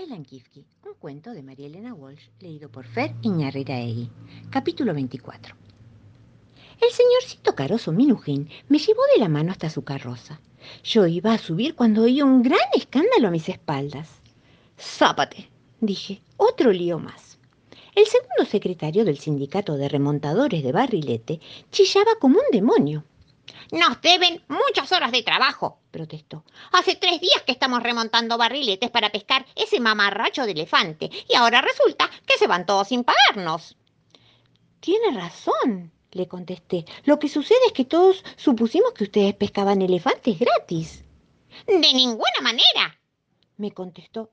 Un cuento de María Elena Walsh, leído por Fer. Capítulo 24. El señorcito Caroso Minujín me llevó de la mano hasta su carroza. Yo iba a subir cuando oí un gran escándalo a mis espaldas. ¡Zápate! dije, otro lío más. El segundo secretario del sindicato de remontadores de Barrilete chillaba como un demonio. Nos deben muchas horas de trabajo, protestó. Hace tres días que estamos remontando barriletes para pescar ese mamarracho de elefante y ahora resulta que se van todos sin pagarnos. Tiene razón, le contesté. Lo que sucede es que todos supusimos que ustedes pescaban elefantes gratis. De ninguna manera, me contestó,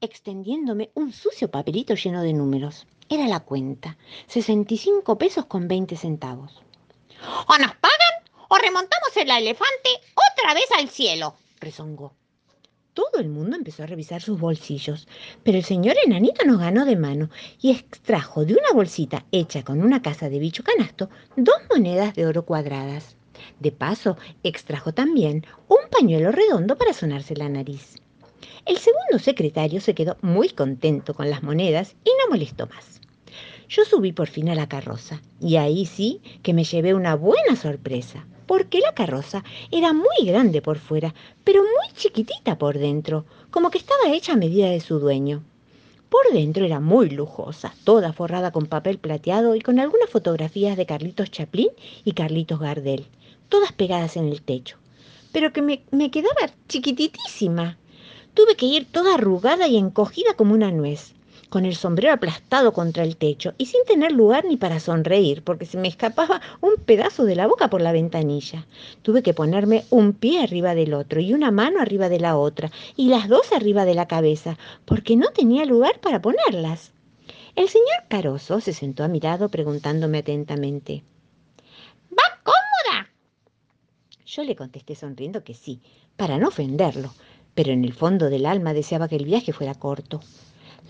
extendiéndome un sucio papelito lleno de números. Era la cuenta, 65 pesos con 20 centavos. O nos pagan o remontamos el elefante otra vez al cielo, rezongó. Todo el mundo empezó a revisar sus bolsillos, pero el señor enanito nos ganó de mano y extrajo de una bolsita hecha con una casa de bicho canasto dos monedas de oro cuadradas. De paso, extrajo también un pañuelo redondo para sonarse la nariz. El segundo secretario se quedó muy contento con las monedas y no molestó más. Yo subí por fin a la carroza y ahí sí que me llevé una buena sorpresa porque la carroza era muy grande por fuera, pero muy chiquitita por dentro, como que estaba hecha a medida de su dueño. Por dentro era muy lujosa, toda forrada con papel plateado y con algunas fotografías de Carlitos Chaplin y Carlitos Gardel, todas pegadas en el techo, pero que me, me quedaba chiquititísima. Tuve que ir toda arrugada y encogida como una nuez con el sombrero aplastado contra el techo y sin tener lugar ni para sonreír, porque se me escapaba un pedazo de la boca por la ventanilla. Tuve que ponerme un pie arriba del otro y una mano arriba de la otra y las dos arriba de la cabeza, porque no tenía lugar para ponerlas. El señor Caroso se sentó a mi lado preguntándome atentamente. ¿Va cómoda? Yo le contesté sonriendo que sí, para no ofenderlo, pero en el fondo del alma deseaba que el viaje fuera corto.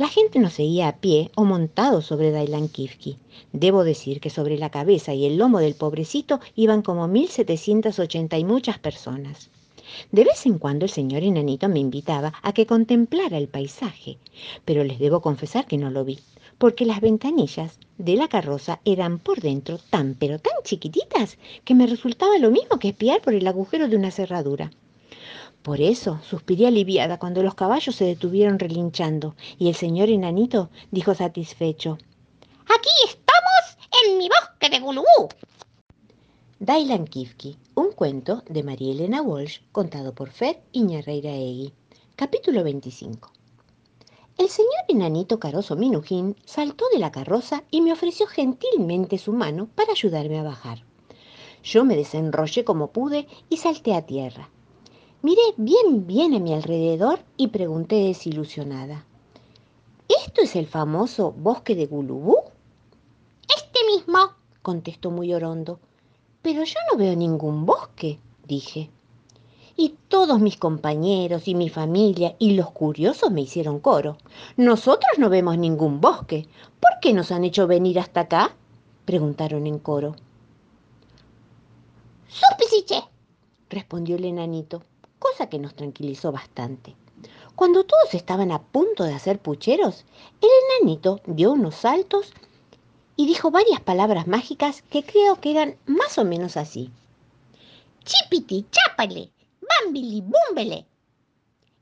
La gente nos seguía a pie o montado sobre Dailan Kifki. Debo decir que sobre la cabeza y el lomo del pobrecito iban como 1780 y muchas personas. De vez en cuando el señor enanito me invitaba a que contemplara el paisaje, pero les debo confesar que no lo vi, porque las ventanillas de la carroza eran por dentro tan pero tan chiquititas que me resultaba lo mismo que espiar por el agujero de una cerradura. Por eso suspiré aliviada cuando los caballos se detuvieron relinchando y el señor enanito dijo satisfecho. Aquí estamos en mi bosque de Gulubú. Dailan Kifki, un cuento de María Elena Walsh, contado por Fer Iñarreira Egui. Capítulo 25. El señor enanito Caroso Minujín saltó de la carroza y me ofreció gentilmente su mano para ayudarme a bajar. Yo me desenrollé como pude y salté a tierra. Miré bien, bien a mi alrededor y pregunté desilusionada. ¿Esto es el famoso bosque de Gulubú? Este mismo, contestó muy orondo. Pero yo no veo ningún bosque, dije. Y todos mis compañeros y mi familia y los curiosos me hicieron coro. Nosotros no vemos ningún bosque. ¿Por qué nos han hecho venir hasta acá? preguntaron en coro. ¡Supisiche! respondió el enanito cosa que nos tranquilizó bastante. Cuando todos estaban a punto de hacer pucheros, el enanito dio unos saltos y dijo varias palabras mágicas que creo que eran más o menos así. Chipiti, chápale, bambili, búmbele.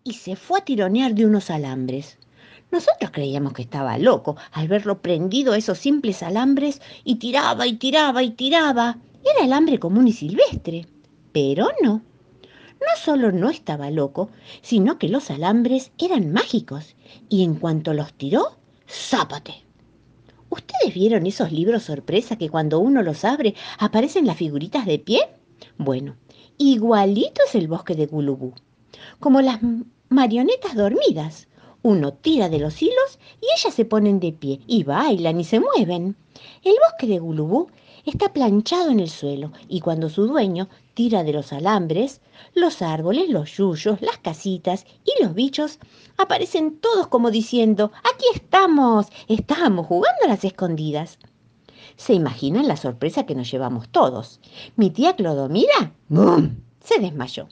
Y se fue a tironear de unos alambres. Nosotros creíamos que estaba loco al verlo prendido a esos simples alambres y tiraba y tiraba y tiraba. Era alambre común y silvestre. Pero no no solo no estaba loco, sino que los alambres eran mágicos y en cuanto los tiró, ¡zápate! ¿Ustedes vieron esos libros sorpresa que cuando uno los abre aparecen las figuritas de pie? Bueno, igualito es el bosque de Gulubú, como las marionetas dormidas. Uno tira de los hilos y ellas se ponen de pie y bailan y se mueven. El bosque de Gulubú está planchado en el suelo y cuando su dueño tira de los alambres, los árboles, los yuyos, las casitas y los bichos aparecen todos como diciendo, aquí estamos, estamos jugando a las escondidas. ¿Se imaginan la sorpresa que nos llevamos todos? Mi tía Clodomira, ¡bum!, se desmayó.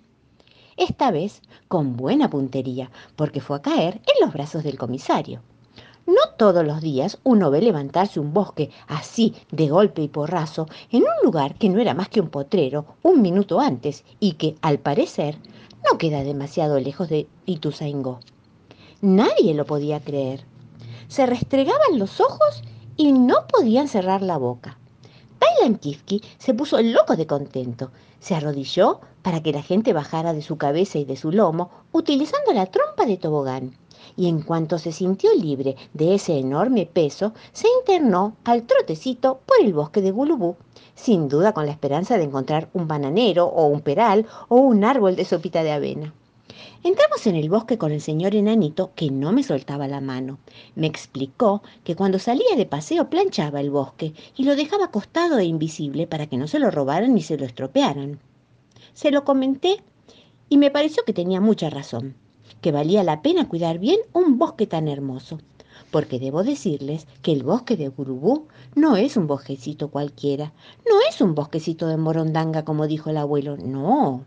esta vez con buena puntería, porque fue a caer en los brazos del comisario. No todos los días uno ve levantarse un bosque así de golpe y porrazo en un lugar que no era más que un potrero un minuto antes y que, al parecer, no queda demasiado lejos de Ituzaingó. Nadie lo podía creer. Se restregaban los ojos y no podían cerrar la boca. Tailan Kifki se puso loco de contento. Se arrodilló para que la gente bajara de su cabeza y de su lomo utilizando la trompa de tobogán y en cuanto se sintió libre de ese enorme peso, se internó al trotecito por el bosque de Gulubú, sin duda con la esperanza de encontrar un bananero o un peral o un árbol de sopita de avena. Entramos en el bosque con el señor enanito que no me soltaba la mano. Me explicó que cuando salía de paseo planchaba el bosque y lo dejaba acostado e invisible para que no se lo robaran ni se lo estropearan. Se lo comenté y me pareció que tenía mucha razón que valía la pena cuidar bien un bosque tan hermoso, porque debo decirles que el bosque de Gurubú no es un bosquecito cualquiera, no es un bosquecito de morondanga como dijo el abuelo, no,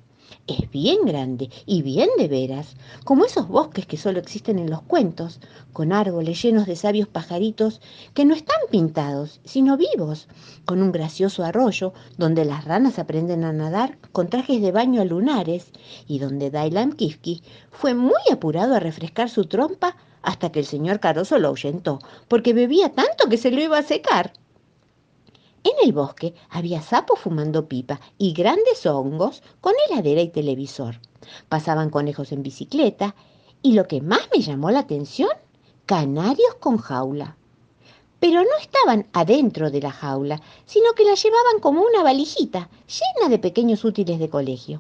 es bien grande y bien de veras, como esos bosques que solo existen en los cuentos, con árboles llenos de sabios pajaritos que no están pintados, sino vivos, con un gracioso arroyo donde las ranas aprenden a nadar con trajes de baño lunares y donde Dailam Kifki fue muy apurado a refrescar su trompa hasta que el señor Caroso lo ahuyentó, porque bebía tanto que se lo iba a secar. En el bosque había sapos fumando pipa y grandes hongos con heladera y televisor. Pasaban conejos en bicicleta y lo que más me llamó la atención, canarios con jaula. Pero no estaban adentro de la jaula, sino que la llevaban como una valijita llena de pequeños útiles de colegio.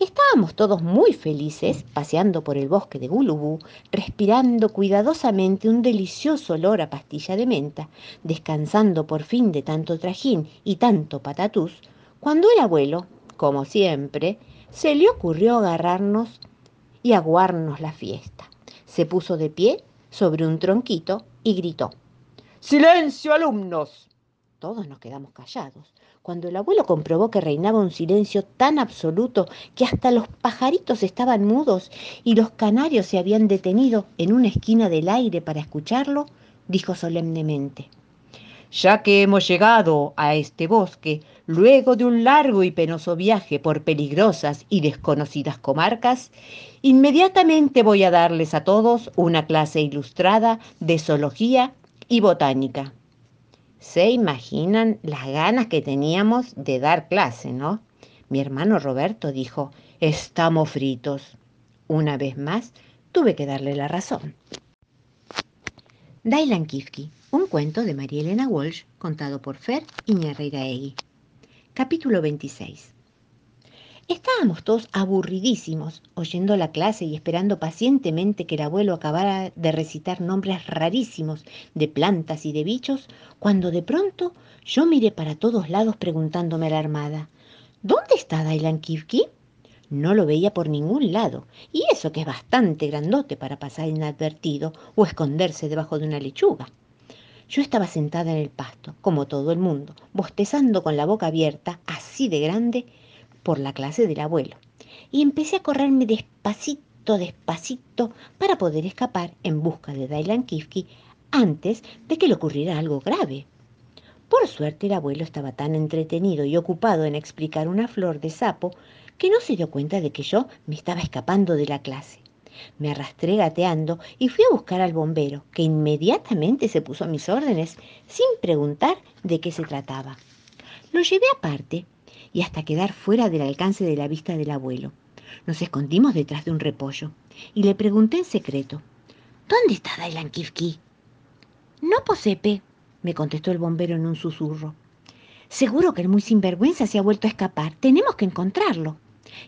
Estábamos todos muy felices paseando por el bosque de Gulubú, respirando cuidadosamente un delicioso olor a pastilla de menta, descansando por fin de tanto trajín y tanto patatús, cuando el abuelo, como siempre, se le ocurrió agarrarnos y aguarnos la fiesta. Se puso de pie sobre un tronquito y gritó, ¡Silencio, alumnos! Todos nos quedamos callados cuando el abuelo comprobó que reinaba un silencio tan absoluto que hasta los pajaritos estaban mudos y los canarios se habían detenido en una esquina del aire para escucharlo, dijo solemnemente. Ya que hemos llegado a este bosque, luego de un largo y penoso viaje por peligrosas y desconocidas comarcas, inmediatamente voy a darles a todos una clase ilustrada de zoología y botánica. Se imaginan las ganas que teníamos de dar clase, ¿no? Mi hermano Roberto dijo, estamos fritos. Una vez más, tuve que darle la razón. Dailan Kifki, un cuento de María Elena Walsh, contado por Fer Iñarreiraegui. Capítulo 26. Estábamos todos aburridísimos, oyendo la clase y esperando pacientemente que el abuelo acabara de recitar nombres rarísimos de plantas y de bichos, cuando de pronto yo miré para todos lados preguntándome alarmada, ¿dónde está Dailan Kivki? No lo veía por ningún lado, y eso que es bastante grandote para pasar inadvertido o esconderse debajo de una lechuga. Yo estaba sentada en el pasto, como todo el mundo, bostezando con la boca abierta, así de grande, por la clase del abuelo y empecé a correrme despacito, despacito para poder escapar en busca de Dailan Kifki antes de que le ocurriera algo grave. Por suerte el abuelo estaba tan entretenido y ocupado en explicar una flor de sapo que no se dio cuenta de que yo me estaba escapando de la clase. Me arrastré gateando y fui a buscar al bombero, que inmediatamente se puso a mis órdenes sin preguntar de qué se trataba. Lo llevé aparte y hasta quedar fuera del alcance de la vista del abuelo. Nos escondimos detrás de un repollo y le pregunté en secreto, ¿Dónde está Dailan Kifki? No, Posepe, me contestó el bombero en un susurro. Seguro que el muy sinvergüenza se ha vuelto a escapar. Tenemos que encontrarlo.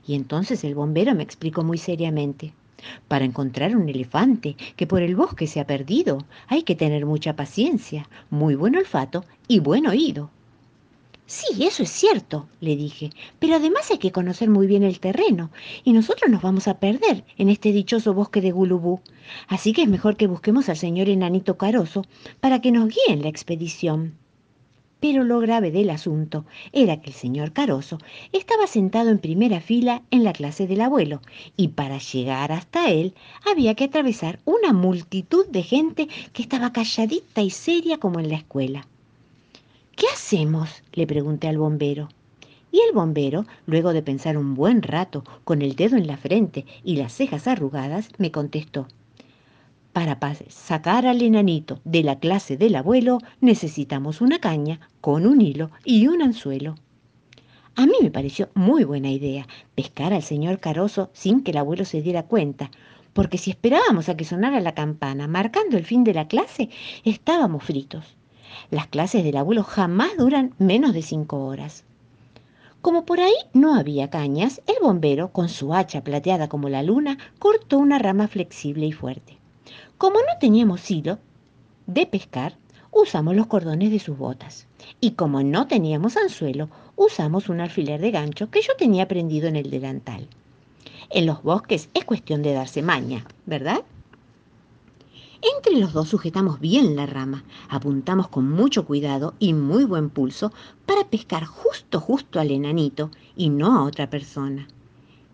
Y entonces el bombero me explicó muy seriamente. Para encontrar un elefante que por el bosque se ha perdido, hay que tener mucha paciencia, muy buen olfato y buen oído. Sí, eso es cierto, le dije, pero además hay que conocer muy bien el terreno, y nosotros nos vamos a perder en este dichoso bosque de Gulubú. Así que es mejor que busquemos al señor enanito Caroso para que nos guíe en la expedición. Pero lo grave del asunto era que el señor Caroso estaba sentado en primera fila en la clase del abuelo y para llegar hasta él había que atravesar una multitud de gente que estaba calladita y seria como en la escuela. ¿Qué hacemos? le pregunté al bombero. Y el bombero, luego de pensar un buen rato, con el dedo en la frente y las cejas arrugadas, me contestó. Para sacar al enanito de la clase del abuelo necesitamos una caña con un hilo y un anzuelo. A mí me pareció muy buena idea pescar al señor Caroso sin que el abuelo se diera cuenta, porque si esperábamos a que sonara la campana marcando el fin de la clase, estábamos fritos. Las clases del abuelo jamás duran menos de cinco horas. Como por ahí no había cañas, el bombero, con su hacha plateada como la luna, cortó una rama flexible y fuerte. Como no teníamos hilo de pescar, usamos los cordones de sus botas. Y como no teníamos anzuelo, usamos un alfiler de gancho que yo tenía prendido en el delantal. En los bosques es cuestión de darse maña, ¿verdad? Entre los dos sujetamos bien la rama, apuntamos con mucho cuidado y muy buen pulso para pescar justo justo al enanito y no a otra persona.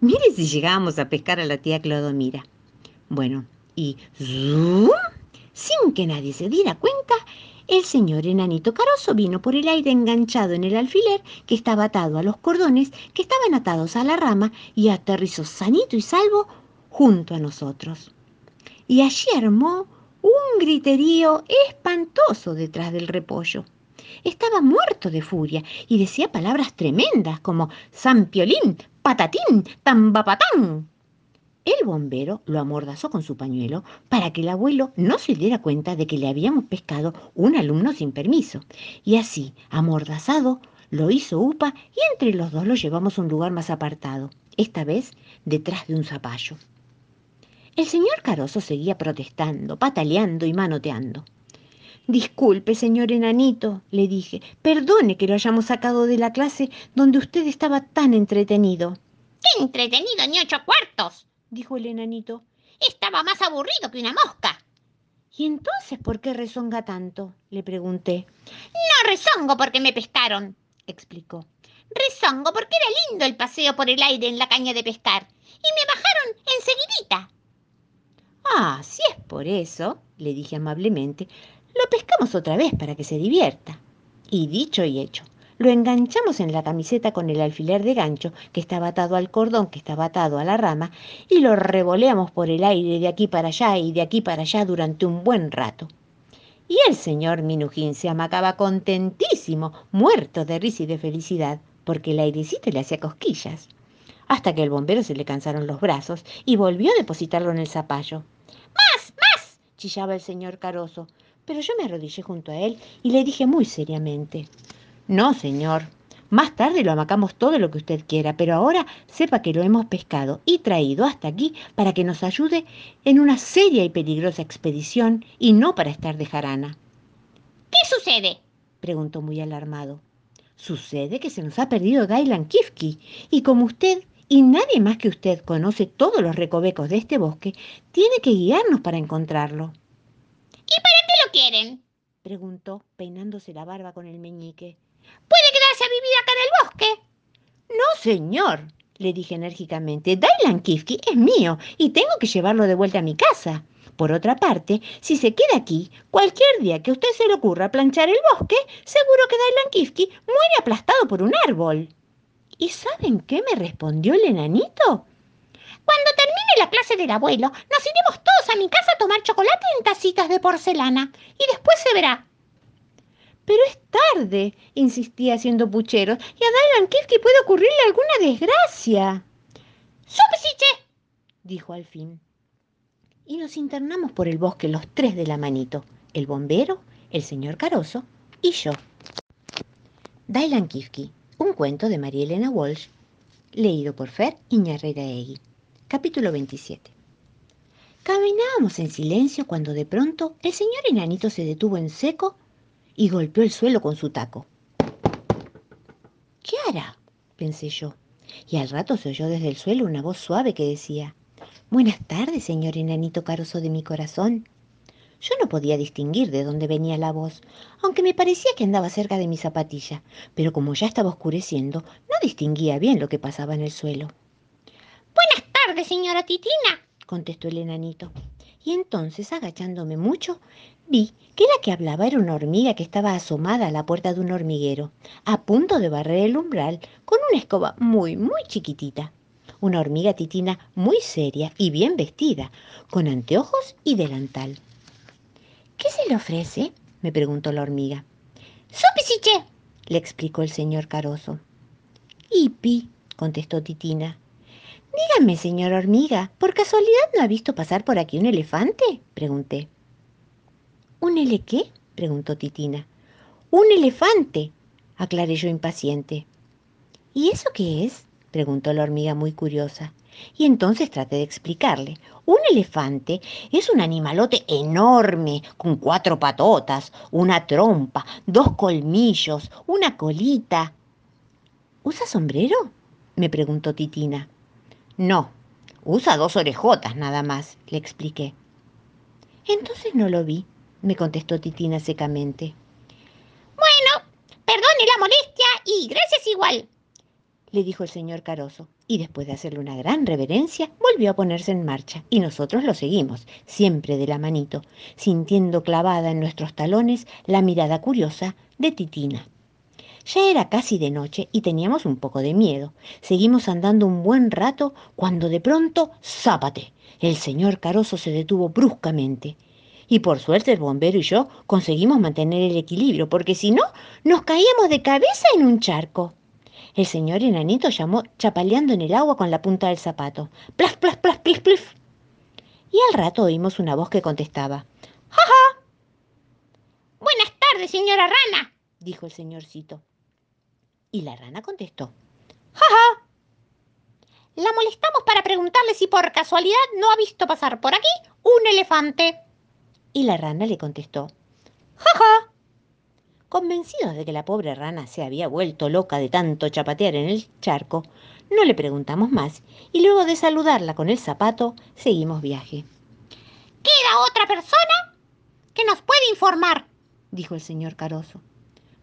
Mire si llegábamos a pescar a la tía Clodomira. Bueno, y ¡zum! sin que nadie se diera cuenta, el señor enanito caroso vino por el aire enganchado en el alfiler que estaba atado a los cordones que estaban atados a la rama y aterrizó sanito y salvo junto a nosotros. Y allí armó un griterío espantoso detrás del repollo. Estaba muerto de furia y decía palabras tremendas como San Piolín, Patatín, Tambapatán. El bombero lo amordazó con su pañuelo para que el abuelo no se diera cuenta de que le habíamos pescado un alumno sin permiso. Y así, amordazado, lo hizo UPA y entre los dos lo llevamos a un lugar más apartado, esta vez detrás de un zapallo. El señor Caroso seguía protestando, pataleando y manoteando. Disculpe, señor enanito, le dije, perdone que lo hayamos sacado de la clase donde usted estaba tan entretenido. ¡Qué entretenido, ni ocho cuartos! dijo el enanito. Estaba más aburrido que una mosca. ¿Y entonces por qué rezonga tanto? le pregunté. No rezongo porque me pescaron, explicó. Rezongo porque era lindo el paseo por el aire en la caña de pescar. Y me bajaron enseguidita. Ah, si es por eso, le dije amablemente, lo pescamos otra vez para que se divierta. Y dicho y hecho, lo enganchamos en la camiseta con el alfiler de gancho que estaba atado al cordón que estaba atado a la rama y lo revoleamos por el aire de aquí para allá y de aquí para allá durante un buen rato. Y el señor Minujín se amacaba contentísimo, muerto de risa y de felicidad, porque el airecito le hacía cosquillas. Hasta que el bombero se le cansaron los brazos y volvió a depositarlo en el zapallo. ¡Más, más! chillaba el señor Caroso, pero yo me arrodillé junto a él y le dije muy seriamente. No, señor. Más tarde lo amacamos todo lo que usted quiera, pero ahora sepa que lo hemos pescado y traído hasta aquí para que nos ayude en una seria y peligrosa expedición y no para estar de jarana. ¿Qué sucede? preguntó muy alarmado. Sucede que se nos ha perdido Gailan Kifki y como usted y nadie más que usted conoce todos los recovecos de este bosque, tiene que guiarnos para encontrarlo. ¿Y para qué lo quieren? preguntó, peinándose la barba con el meñique. ¿Puede quedarse a vivir acá en el bosque? No, señor, le dije enérgicamente. Dailan Kifki es mío y tengo que llevarlo de vuelta a mi casa. Por otra parte, si se queda aquí, cualquier día que a usted se le ocurra planchar el bosque, seguro que Dailan Kifki muere aplastado por un árbol. ¿Y saben qué me respondió el enanito? Cuando termine la clase del abuelo, nos iremos todos a mi casa a tomar chocolate en tacitas de porcelana. Y después se verá. Pero es tarde, insistía haciendo pucheros, y a Dailan Kifki puede ocurrirle alguna desgracia. ¡Súbesiche! dijo al fin. Y nos internamos por el bosque los tres de la manito, el bombero, el señor Caroso y yo. Dailan Kifki, un cuento de María Elena Walsh, leído por Fer. Capítulo 27. Caminábamos en silencio cuando de pronto el señor enanito se detuvo en seco y golpeó el suelo con su taco. ¿Qué hará? pensé yo. Y al rato se oyó desde el suelo una voz suave que decía, Buenas tardes, señor enanito caroso de mi corazón. Yo no podía distinguir de dónde venía la voz, aunque me parecía que andaba cerca de mi zapatilla, pero como ya estaba oscureciendo, no distinguía bien lo que pasaba en el suelo. Buenas tardes, señora Titina, contestó el enanito. Y entonces, agachándome mucho, vi que la que hablaba era una hormiga que estaba asomada a la puerta de un hormiguero, a punto de barrer el umbral con una escoba muy, muy chiquitita. Una hormiga titina muy seria y bien vestida, con anteojos y delantal. ¿Qué se le ofrece? me preguntó la hormiga. ¡Supisiche! le explicó el señor Caroso. Hipi, contestó Titina. Dígame, señor hormiga, ¿por casualidad no ha visto pasar por aquí un elefante? pregunté. ¿Un ele qué? preguntó Titina. Un elefante, aclaré yo impaciente. ¿Y eso qué es? preguntó la hormiga muy curiosa. Y entonces traté de explicarle. Un elefante es un animalote enorme, con cuatro patotas, una trompa, dos colmillos, una colita. ¿Usa sombrero? me preguntó Titina. No, usa dos orejotas nada más, le expliqué. Entonces no lo vi, me contestó Titina secamente. Bueno, perdone la molestia y gracias igual, le dijo el señor Caroso, y después de hacerle una gran reverencia, volvió a ponerse en marcha, y nosotros lo seguimos, siempre de la manito, sintiendo clavada en nuestros talones la mirada curiosa de Titina. Ya era casi de noche y teníamos un poco de miedo. Seguimos andando un buen rato cuando de pronto, ¡zápate! El señor Caroso se detuvo bruscamente. Y por suerte el bombero y yo conseguimos mantener el equilibrio, porque si no, nos caíamos de cabeza en un charco. El señor enanito llamó chapaleando en el agua con la punta del zapato. ¡Plaf, plaf, plaf, plif, plif! Y al rato oímos una voz que contestaba. ¡Ja, ja! Buenas tardes, señora rana, dijo el señorcito. Y la rana contestó. ¡Ja, ja! La molestamos para preguntarle si por casualidad no ha visto pasar por aquí un elefante. Y la rana le contestó. ¡Ja, ja! Convencidos de que la pobre rana se había vuelto loca de tanto chapatear en el charco, no le preguntamos más y luego de saludarla con el zapato, seguimos viaje. ¿Queda otra persona que nos puede informar? dijo el señor Caroso.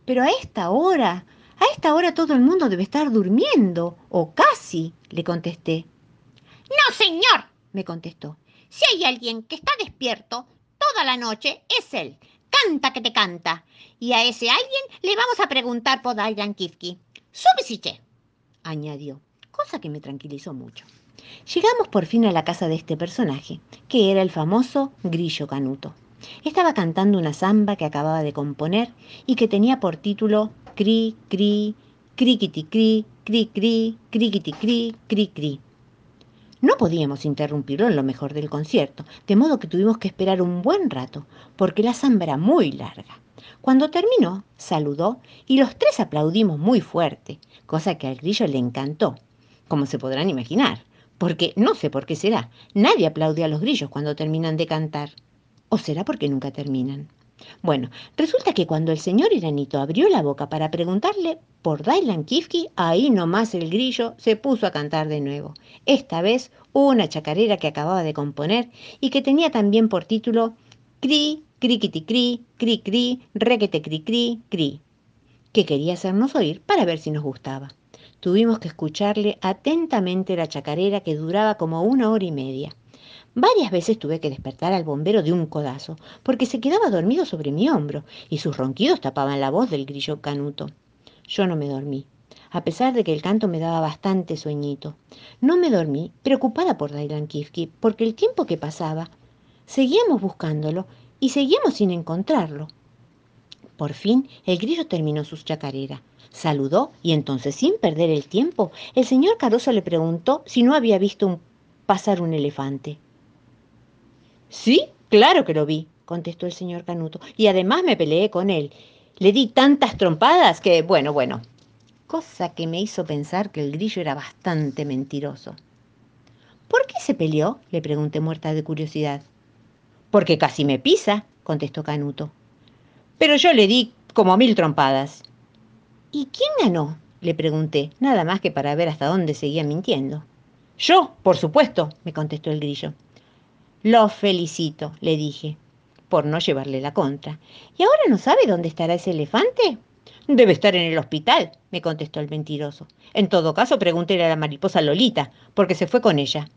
Pero a esta hora, a esta hora todo el mundo debe estar durmiendo, o casi, le contesté. No, señor, me contestó. Si hay alguien que está despierto toda la noche, es él canta que te canta. Y a ese alguien le vamos a preguntar por Dailan Kifki. Subisiche, añadió, cosa que me tranquilizó mucho. Llegamos por fin a la casa de este personaje, que era el famoso Grillo Canuto. Estaba cantando una samba que acababa de componer y que tenía por título Cri, Cri, Criquiti Cri, Cri, Cri, Criquiti Cri, Cri, Cri. No podíamos interrumpirlo en lo mejor del concierto, de modo que tuvimos que esperar un buen rato, porque la samba era muy larga. Cuando terminó, saludó y los tres aplaudimos muy fuerte, cosa que al grillo le encantó, como se podrán imaginar, porque no sé por qué será, nadie aplaude a los grillos cuando terminan de cantar. ¿O será porque nunca terminan? Bueno, resulta que cuando el señor Iranito abrió la boca para preguntarle por Dailan Kifki, ahí nomás el grillo se puso a cantar de nuevo. Esta vez una chacarera que acababa de componer y que tenía también por título Cri, criquiti cri, cri cri, requete cri cri, cri, que quería hacernos oír para ver si nos gustaba. Tuvimos que escucharle atentamente la chacarera que duraba como una hora y media. Varias veces tuve que despertar al bombero de un codazo, porque se quedaba dormido sobre mi hombro y sus ronquidos tapaban la voz del grillo canuto. Yo no me dormí, a pesar de que el canto me daba bastante sueñito. No me dormí, preocupada por Dailan Kifki, porque el tiempo que pasaba, seguíamos buscándolo y seguíamos sin encontrarlo. Por fin el grillo terminó su chacarera. Saludó y entonces, sin perder el tiempo, el señor Caroso le preguntó si no había visto pasar un elefante. Sí, claro que lo vi, contestó el señor Canuto, y además me peleé con él. Le di tantas trompadas que, bueno, bueno. Cosa que me hizo pensar que el grillo era bastante mentiroso. ¿Por qué se peleó? le pregunté muerta de curiosidad. Porque casi me pisa, contestó Canuto. Pero yo le di como mil trompadas. ¿Y quién ganó? le pregunté, nada más que para ver hasta dónde seguía mintiendo. Yo, por supuesto, me contestó el grillo. Lo felicito, le dije, por no llevarle la contra. ¿Y ahora no sabe dónde estará ese elefante? Debe estar en el hospital, me contestó el mentiroso. En todo caso, pregúntele a la mariposa Lolita, porque se fue con ella.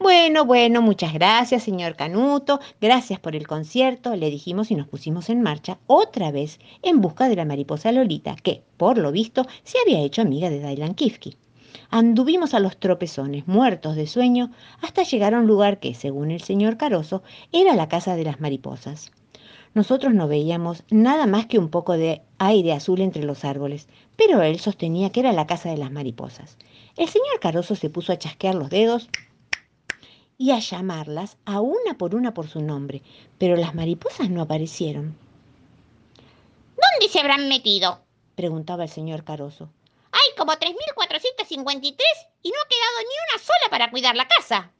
Bueno, bueno, muchas gracias, señor Canuto. Gracias por el concierto, le dijimos y nos pusimos en marcha otra vez en busca de la mariposa Lolita, que, por lo visto, se había hecho amiga de Dylan Kifke. Anduvimos a los tropezones, muertos de sueño, hasta llegar a un lugar que, según el señor Caroso, era la casa de las mariposas. Nosotros no veíamos nada más que un poco de aire azul entre los árboles, pero él sostenía que era la casa de las mariposas. El señor Caroso se puso a chasquear los dedos y a llamarlas a una por una por su nombre, pero las mariposas no aparecieron. ¿Dónde se habrán metido? preguntaba el señor Caroso. Hay como 3.453 y no ha quedado ni una sola para cuidar la casa.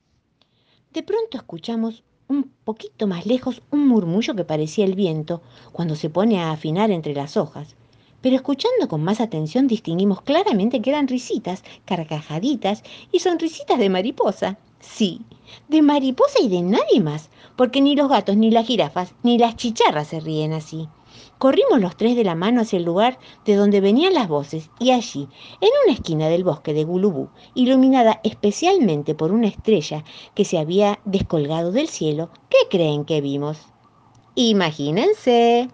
De pronto escuchamos un poquito más lejos un murmullo que parecía el viento cuando se pone a afinar entre las hojas. Pero escuchando con más atención distinguimos claramente que eran risitas, carcajaditas y sonrisitas de mariposa. Sí, de mariposa y de nadie más, porque ni los gatos, ni las jirafas, ni las chicharras se ríen así. Corrimos los tres de la mano hacia el lugar de donde venían las voces y allí, en una esquina del bosque de Gulubú, iluminada especialmente por una estrella que se había descolgado del cielo, ¿qué creen que vimos? Imagínense.